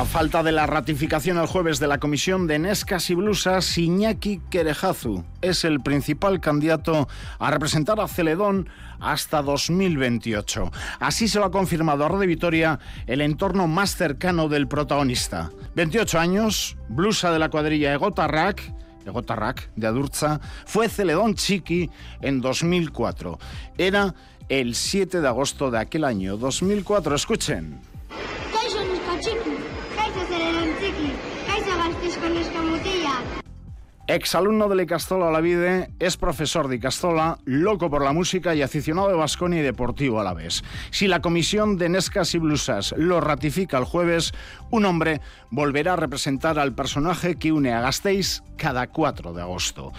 A falta de la ratificación el jueves de la comisión de Nescas y Blusas, Iñaki Querejazu es el principal candidato a representar a Celedón hasta 2028. Así se lo ha confirmado a Radio Vitoria el entorno más cercano del protagonista. 28 años, blusa de la cuadrilla Egotarrak, Egotarrak de Adurza, fue Celedón Chiqui en 2004. Era el 7 de agosto de aquel año 2004. Escuchen. Exalumno de Icastola Olavide, es profesor de Icastola, loco por la música y aficionado de Vasconia y deportivo a la vez. Si la comisión de Nescas y Blusas lo ratifica el jueves, un hombre volverá a representar al personaje que une a Gasteiz cada 4 de agosto.